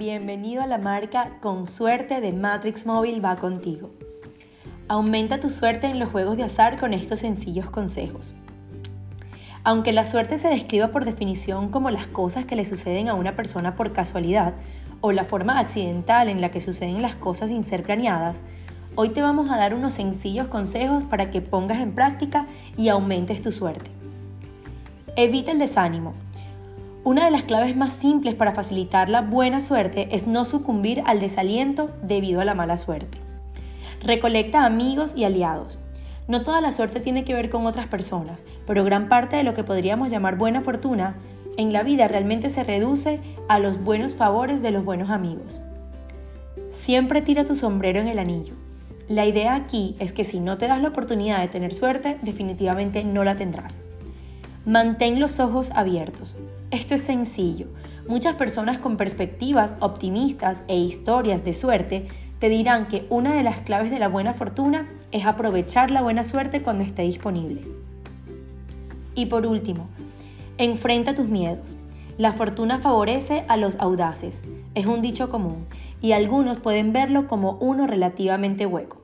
Bienvenido a la marca Con Suerte de Matrix Móvil va contigo. Aumenta tu suerte en los juegos de azar con estos sencillos consejos. Aunque la suerte se describa por definición como las cosas que le suceden a una persona por casualidad o la forma accidental en la que suceden las cosas sin ser planeadas, hoy te vamos a dar unos sencillos consejos para que pongas en práctica y aumentes tu suerte. Evita el desánimo. Una de las claves más simples para facilitar la buena suerte es no sucumbir al desaliento debido a la mala suerte. Recolecta amigos y aliados. No toda la suerte tiene que ver con otras personas, pero gran parte de lo que podríamos llamar buena fortuna en la vida realmente se reduce a los buenos favores de los buenos amigos. Siempre tira tu sombrero en el anillo. La idea aquí es que si no te das la oportunidad de tener suerte, definitivamente no la tendrás. Mantén los ojos abiertos. Esto es sencillo. Muchas personas con perspectivas optimistas e historias de suerte te dirán que una de las claves de la buena fortuna es aprovechar la buena suerte cuando esté disponible. Y por último, enfrenta tus miedos. La fortuna favorece a los audaces, es un dicho común, y algunos pueden verlo como uno relativamente hueco.